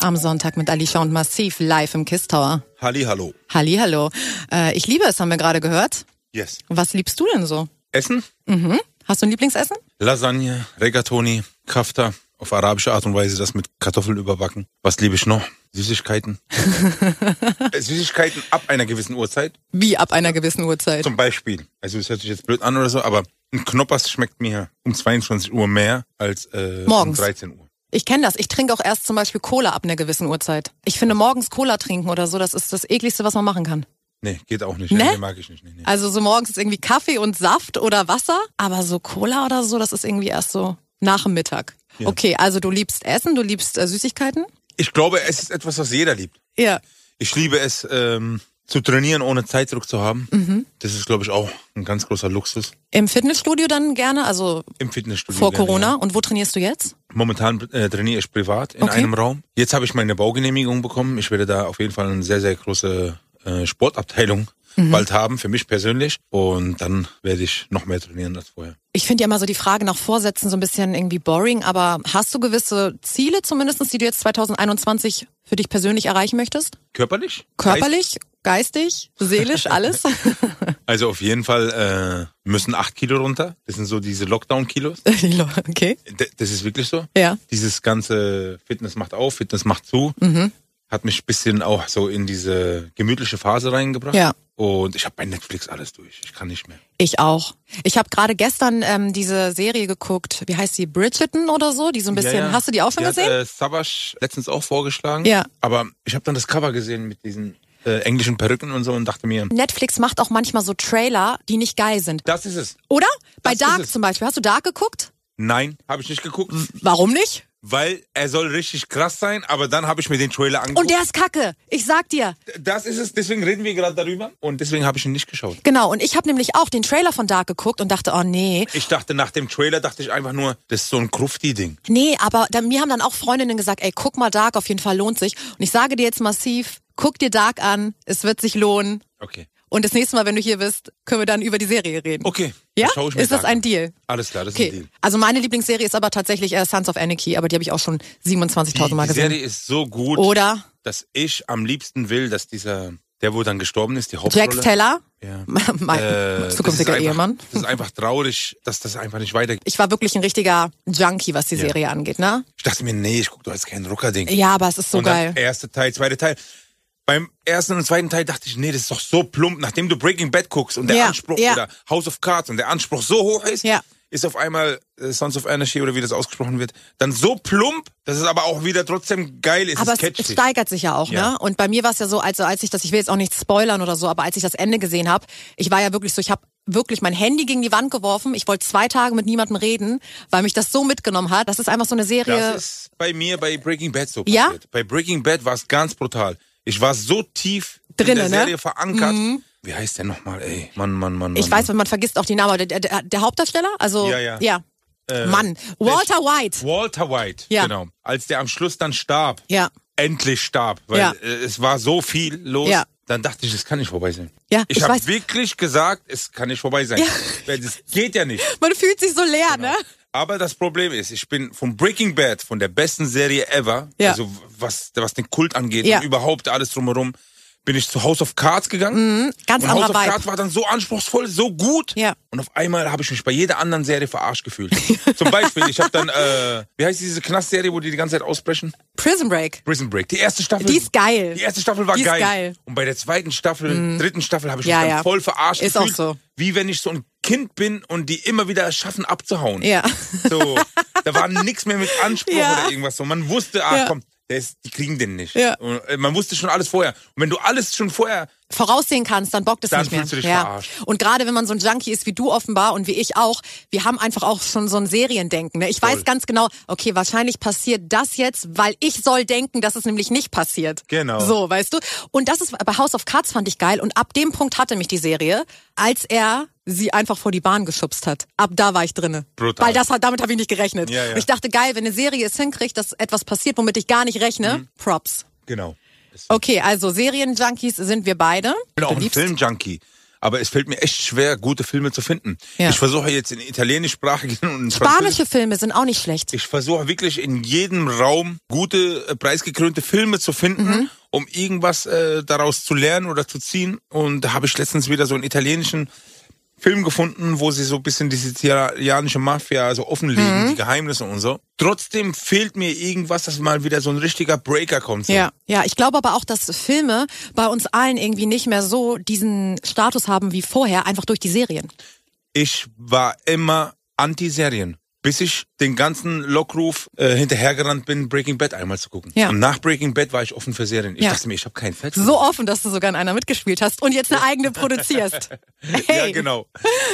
Am Sonntag mit Alicia und Massiv live im Kiss Tower. Halli, hallo. Halli, hallo. Äh, ich liebe es, haben wir gerade gehört. Yes. Was liebst du denn so? Essen? Hast du ein Lieblingsessen? Lasagne, Regatoni, Kafta. Auf arabische Art und Weise das mit Kartoffeln überbacken. Was liebe ich noch? Süßigkeiten. Äh, Süßigkeiten ab einer gewissen Uhrzeit. Wie ab einer gewissen Uhrzeit? Zum Beispiel, also es hört sich jetzt blöd an oder so, aber ein Knoppers schmeckt mir um 22 Uhr mehr als äh, Morgens. um 13 Uhr. Ich kenne das. Ich trinke auch erst zum Beispiel Cola ab einer gewissen Uhrzeit. Ich finde morgens Cola trinken oder so, das ist das ekligste, was man machen kann. Nee, geht auch nicht. Ne? Nee, mag ich nicht. Nee, nee. Also so morgens ist irgendwie Kaffee und Saft oder Wasser, aber so Cola oder so, das ist irgendwie erst so nach dem Mittag. Okay, also du liebst Essen, du liebst äh, Süßigkeiten? Ich glaube, es ist etwas, was jeder liebt. Ja. Ich liebe es, ähm, zu trainieren, ohne Zeitdruck zu haben. Mhm. Das ist, glaube ich, auch ein ganz großer Luxus. Im Fitnessstudio dann gerne, also Im Fitnessstudio. vor gerne, Corona. Ja. Und wo trainierst du jetzt? Momentan äh, trainiere ich privat in Okay. einem Raum. Jetzt habe ich meine Baugenehmigung bekommen. Ich werde da auf jeden Fall eine sehr, sehr große äh, Sportabteilung Mhm. bald haben, für mich persönlich. Und dann werde ich noch mehr trainieren als vorher. Ich finde ja immer so die Frage nach Vorsätzen so ein bisschen irgendwie boring, aber hast du gewisse Ziele zumindestens, die du jetzt 2021 für dich persönlich erreichen möchtest? Körperlich? Körperlich, geistig, seelisch, alles? Also auf jeden Fall äh, müssen acht Kilo runter. Das sind so diese Lockdown-Kilos. okay. Das ist wirklich so. Ja. Dieses ganze Fitness macht auf, Fitness macht zu. Mhm. Hat mich ein bisschen auch so in diese gemütliche Phase reingebracht. Ja. Und ich habe bei Netflix alles durch. Ich kann nicht mehr. Ich auch. Ich habe gerade gestern ähm, diese Serie geguckt, wie heißt die, Bridgerton oder so, die so ein bisschen, Ja, ja. hast du die auch schon die gesehen? Hat, äh, Savas letztens auch vorgeschlagen. Ja. Aber ich habe dann das Cover gesehen mit diesen äh, englischen Perücken und so und dachte mir, Netflix macht auch manchmal so Trailer, die nicht geil sind. das ist es. Oder? Bei Das Dark ist es. zum Beispiel. Hast du Dark geguckt? Nein, habe ich nicht geguckt, Warum nicht? Weil er soll richtig krass sein. Aber dann habe ich mir den Trailer angeguckt. Und der ist kacke. Ich sag dir. das ist es. Deswegen reden wir gerade darüber und deswegen habe ich ihn nicht geschaut. Genau. Und ich habe nämlich auch den Trailer von Dark geguckt und dachte, oh nee. Ich dachte nach dem Trailer dachte ich einfach nur, das ist so ein Krufti-Ding. Nee, aber da, mir haben dann auch Freundinnen gesagt, ey, guck mal Dark, auf jeden Fall lohnt sich. Und ich sage dir jetzt massiv, guck dir Dark an, es wird sich lohnen. Okay. Und das nächste Mal, wenn du hier bist, können wir dann über die Serie reden. Okay. Ja? mir Ist das ein an. Deal? Alles klar, das ist ein Okay. Deal. Also meine Lieblingsserie ist aber tatsächlich äh, Sons of Anarchy, aber die habe ich auch schon 27.000 Mal Die gesehen. Serie ist so gut, Oder dass ich am liebsten will, dass dieser, der wo dann gestorben ist, die Hauptrolle. Jax Teller, Ja. mein Äh, das zukünftiger einfach, Ehemann. Das ist einfach traurig, dass das einfach nicht weitergeht. Ich war wirklich ein richtiger Junkie, was die Ja. Serie angeht, ne? Ich dachte mir, nee, ich gucke doch jetzt kein Rucker-Ding. Ja, aber es ist so geil. erste Teil, zweite Teil. Beim ersten und zweiten Teil dachte ich, nee, das ist doch so plump. Nachdem du Breaking Bad guckst und der Ja, Anspruch ja. oder House of Cards und der Anspruch so hoch ist, Ja. ist auf einmal äh, Sons of Anarchy oder wie das ausgesprochen wird, dann so plump, dass es aber auch wieder trotzdem geil ist. Aber es es, es steigert sich ja auch, Ja. ne? Und bei mir war es ja so, also als ich das, ich will jetzt auch nicht spoilern oder so, aber als ich das Ende gesehen habe, ich war ja wirklich so, ich habe wirklich mein Handy gegen die Wand geworfen. Ich wollte zwei Tage mit niemandem reden, weil mich das so mitgenommen hat. Das ist einfach so eine Serie. Das ist bei mir bei Breaking Bad so Ja? passiert. Bei Breaking Bad war es ganz brutal. Ich war so tief Drinne, in der ne? Serie verankert. Wie heißt der nochmal, ey? Mann, Mann, Mann, Mann. ich weiß, man vergisst auch die Namen, der, der, der Hauptdarsteller, also Ja, ja. ja. Mann, Walter White. Walter White, Ja. genau. Als der am Schluss dann starb, Ja. endlich starb, weil Ja. äh, es war so viel los, Ja. dann dachte ich, es kann nicht vorbei sein. Ja, ich ich habe wirklich gesagt, es kann nicht vorbei sein. Ja. Das geht ja nicht. Man fühlt sich so leer, Genau. ne? Aber das Problem ist, ich bin von Breaking Bad, von der besten Serie ever, Ja. also was, was den Kult angeht Ja. und überhaupt alles drumherum, bin ich zu House of Cards gegangen. Ganz und House of Vibe. Cards war dann so anspruchsvoll, so gut. Ja. Und auf einmal habe ich mich bei jeder anderen Serie verarscht gefühlt. Zum Beispiel, ich habe dann, äh, wie heißt diese Knastserie, wo die die ganze Zeit ausbrechen? Prison Break. Prison Break. Die erste Staffel. Die ist geil. Die erste Staffel war Die ist geil. geil. Mhm. Und bei der zweiten Staffel, dritten Staffel habe ich Ja, mich dann ja. voll verarscht Ist auch gefühlt. so. Wie wenn ich so ein Kind bin und die immer wieder schaffen abzuhauen. Ja. So, da war nichts mehr mit Anspruch Ja. oder irgendwas so. Man wusste, ah Ja. komm, ist, die kriegen den nicht. Ja. Und, äh, man wusste schon alles vorher. Und wenn du alles schon vorher voraussehen kannst, dann bockt es Dann nicht mehr. du dich ja. verarscht. Und gerade wenn man so ein Junkie ist wie du offenbar und wie ich auch, wir haben einfach auch schon so ein Seriendenken. Ne? Ich Voll. weiß ganz genau, okay, wahrscheinlich passiert das jetzt, weil ich soll denken, dass es nämlich nicht passiert. Genau. So, weißt du? Und das ist bei House of Cards fand ich geil. Und ab dem Punkt hatte mich die Serie, als er sie einfach vor die Bahn geschubst hat. Ab da war ich drinne. Brutal. Weil das hat, damit habe ich nicht gerechnet. Ja, ja. Ich dachte, geil, wenn eine Serie es hinkriegt, dass etwas passiert, womit ich gar nicht rechne, Mhm. Props. Genau. Okay, also Serienjunkies sind wir beide. Ich bin auch ein Filmjunkie. Aber es fällt mir echt schwer, gute Filme zu finden. Ja. Ich versuche jetzt in italienischsprachigen und in Spanische Filme sind auch nicht schlecht. Ich versuche wirklich in jedem Raum gute, äh, preisgekrönte Filme zu finden, Mhm. um irgendwas äh, daraus zu lernen oder zu ziehen. Und da habe ich letztens wieder so einen italienischen Film gefunden, wo sie so ein bisschen die sizilianische Mafia so offenlegen, Mhm. die Geheimnisse und so. Trotzdem fehlt mir irgendwas, dass mal wieder so ein richtiger Breaker kommt. So. Ja, ja, ich glaube aber auch, dass Filme bei uns allen irgendwie nicht mehr so diesen Status haben wie vorher, einfach durch die Serien. Ich war immer Anti-Serien. Bis ich den ganzen Lockruf äh, hinterhergerannt bin, Breaking Bad einmal zu gucken. Ja. Und nach Breaking Bad war ich offen für Serien. Ich Ja. dachte mir, ich habe keinen Fett. So offen, dass du sogar in einer mitgespielt hast und jetzt eine eigene produzierst. Hey. Ja, genau.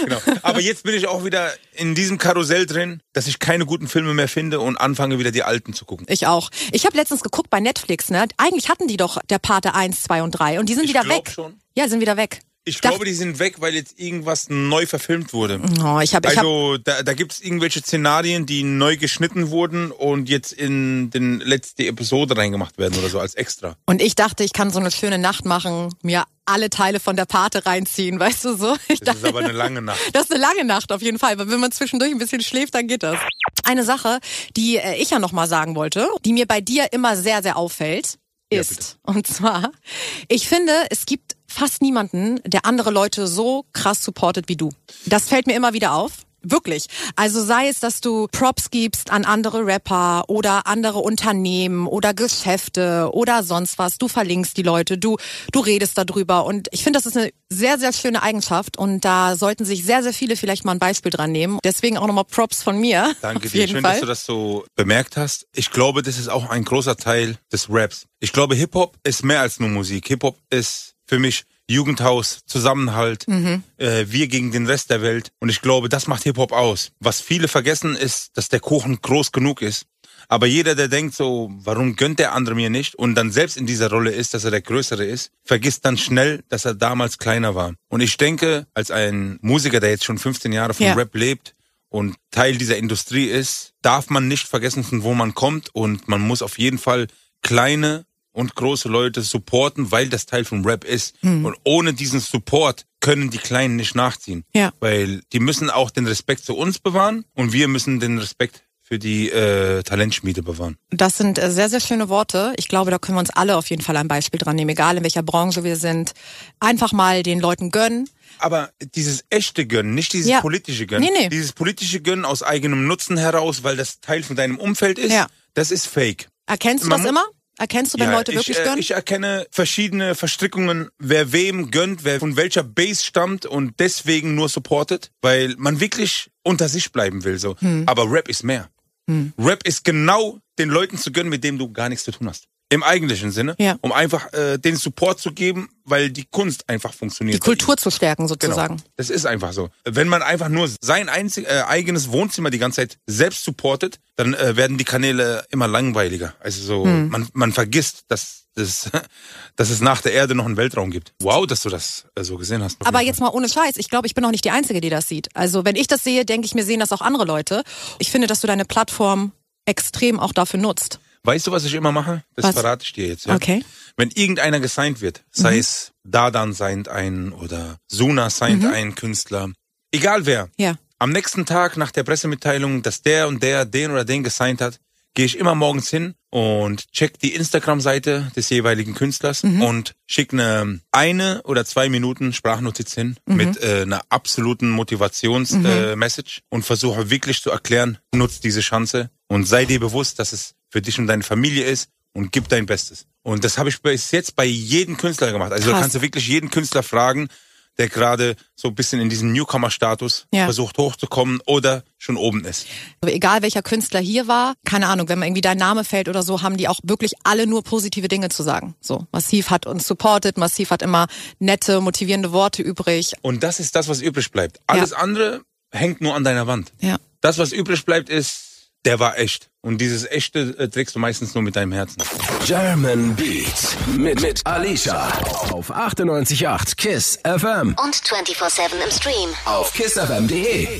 genau. Aber jetzt bin ich auch wieder in diesem Karussell drin, dass ich keine guten Filme mehr finde und anfange wieder die alten zu gucken. Ich auch. Ich habe letztens geguckt bei Netflix, ne? Eigentlich hatten die doch der Pate 1, 2 und 3 und die sind Ich wieder weg. schon. Ja, sind wieder weg. Ich glaube, die sind weg, weil jetzt irgendwas neu verfilmt wurde. Oh, ich habe ich hab, Also da, da gibt es irgendwelche Szenarien, die neu geschnitten wurden und jetzt in den letzte Episode reingemacht werden oder so als extra. und ich dachte, ich kann so eine schöne Nacht machen, mir alle Teile von der Pate reinziehen, weißt du so? Ich Das ist aber eine lange Nacht. Das ist eine lange Nacht auf jeden Fall, aber wenn man zwischendurch ein bisschen schläft, dann geht das. Eine Sache, die äh, ich ja noch mal sagen wollte, die mir bei dir immer sehr sehr auffällt, Ja, ist und zwar, ich finde, es gibt fast niemanden, der andere Leute so krass supportet wie du. Das fällt mir immer wieder auf. Wirklich. Also sei es, dass du Props gibst an andere Rapper oder andere Unternehmen oder Geschäfte oder sonst was. Du verlinkst die Leute, du, du redest darüber. Und ich finde, das ist eine sehr, sehr schöne Eigenschaft. Und da sollten sich sehr, sehr viele vielleicht mal ein Beispiel dran nehmen. Deswegen auch nochmal Props von mir. Danke dir. Schön, Fall. dass du das so bemerkt hast. Ich glaube, das ist auch ein großer Teil des Raps. Ich glaube, Hip-Hop ist mehr als nur Musik. Hip-Hop ist für mich Jugendhaus, Zusammenhalt, Mhm. äh, wir gegen den Rest der Welt. Und ich glaube, das macht Hip-Hop aus. Was viele vergessen ist, dass der Kuchen groß genug ist. Aber jeder, der denkt so, warum gönnt der andere mir nicht und dann selbst in dieser Rolle ist, dass er der Größere ist, vergisst dann schnell, dass er damals kleiner war. Und ich denke, als ein Musiker, der jetzt schon 15 Jahre vom Ja. Rap lebt und Teil dieser Industrie ist, darf man nicht vergessen, von wo man kommt und man muss auf jeden Fall kleine und große Leute supporten, weil das Teil vom Rap ist. Und ohne diesen Support können die Kleinen nicht nachziehen. Ja. Weil die müssen auch den Respekt zu uns bewahren und wir müssen den Respekt für die äh, Talentschmiede bewahren. Das sind äh, sehr, sehr schöne Worte. Ich glaube, da können wir uns alle auf jeden Fall ein Beispiel dran nehmen, egal in welcher Branche wir sind. Einfach mal den Leuten gönnen. Aber dieses echte Gönnen, nicht dieses Ja. politische Gönnen. Nee, nee. Dieses politische Gönnen aus eigenem Nutzen heraus, weil das Teil von deinem Umfeld ist, Ja. das ist fake. Erkennst du Man das immer? Erkennst du, wenn Leute ich, wirklich äh, gönnen? Ich erkenne verschiedene Verstrickungen, wer wem gönnt, wer von welcher Base stammt und deswegen nur supportet, weil man wirklich unter sich bleiben will. so. Hm. Aber Rap ist mehr. Rap ist genau den Leuten zu gönnen, mit denen du gar nichts zu tun hast. Im eigentlichen Sinne, Ja. um einfach äh, den Support zu geben, weil die Kunst einfach funktioniert. die Kultur zu stärken Genau. sozusagen. Das ist einfach so. Wenn man einfach nur sein einzig, äh, eigenes Wohnzimmer die ganze Zeit selbst supportet, dann äh, werden die Kanäle immer langweiliger. Also so, Hm. man, man vergisst, dass, dass, dass es nach der Erde noch einen Weltraum gibt. Wow, dass du das äh, so gesehen hast. Aber jetzt mal ohne Scheiß, ich glaube, ich bin auch nicht die Einzige, die das sieht. Also wenn ich das sehe, denke ich mir, sehen das auch andere Leute. Ich finde, dass du deine Plattform extrem auch dafür nutzt. Weißt du, was ich immer mache? Das Was? verrate ich dir jetzt. Ja? Okay. Wenn irgendeiner gesigned wird, sei Mhm. es Dadan signed ein oder Suna signed Mhm. ein Künstler, egal wer, Ja. am nächsten Tag nach der Pressemitteilung, dass der und der den oder den gesigned hat, gehe ich immer morgens hin und check die Instagram-Seite des jeweiligen Künstlers Mhm. und schicke eine eine oder zwei Minuten Sprachnotiz hin Mhm. mit äh, einer absoluten Motivations-Message äh, Message und versuche wirklich zu erklären, nutz diese Chance und sei dir bewusst, dass es für dich und deine Familie ist und gib dein Bestes. Und das habe ich bis jetzt bei jedem Künstler gemacht. Also da Krass. kannst du wirklich jeden Künstler fragen, der gerade so ein bisschen in diesem Newcomer-Status Ja. versucht hochzukommen oder schon oben ist. Aber egal welcher Künstler hier war, keine Ahnung, wenn man irgendwie dein Name fällt oder so, haben die auch wirklich alle nur positive Dinge zu sagen. So, Massiv hat uns supported, Massiv hat immer nette, motivierende Worte übrig. Und das ist das, was übrig bleibt. Alles andere hängt nur an deiner Wand. Ja. Das, was übrig bleibt, ist, der war echt. Und dieses Echte äh, trägst du meistens nur mit deinem Herzen. German Beat mit, mit Alicia auf 98.8 KISS FM Und 24-7 im Stream. auf kissfm.de.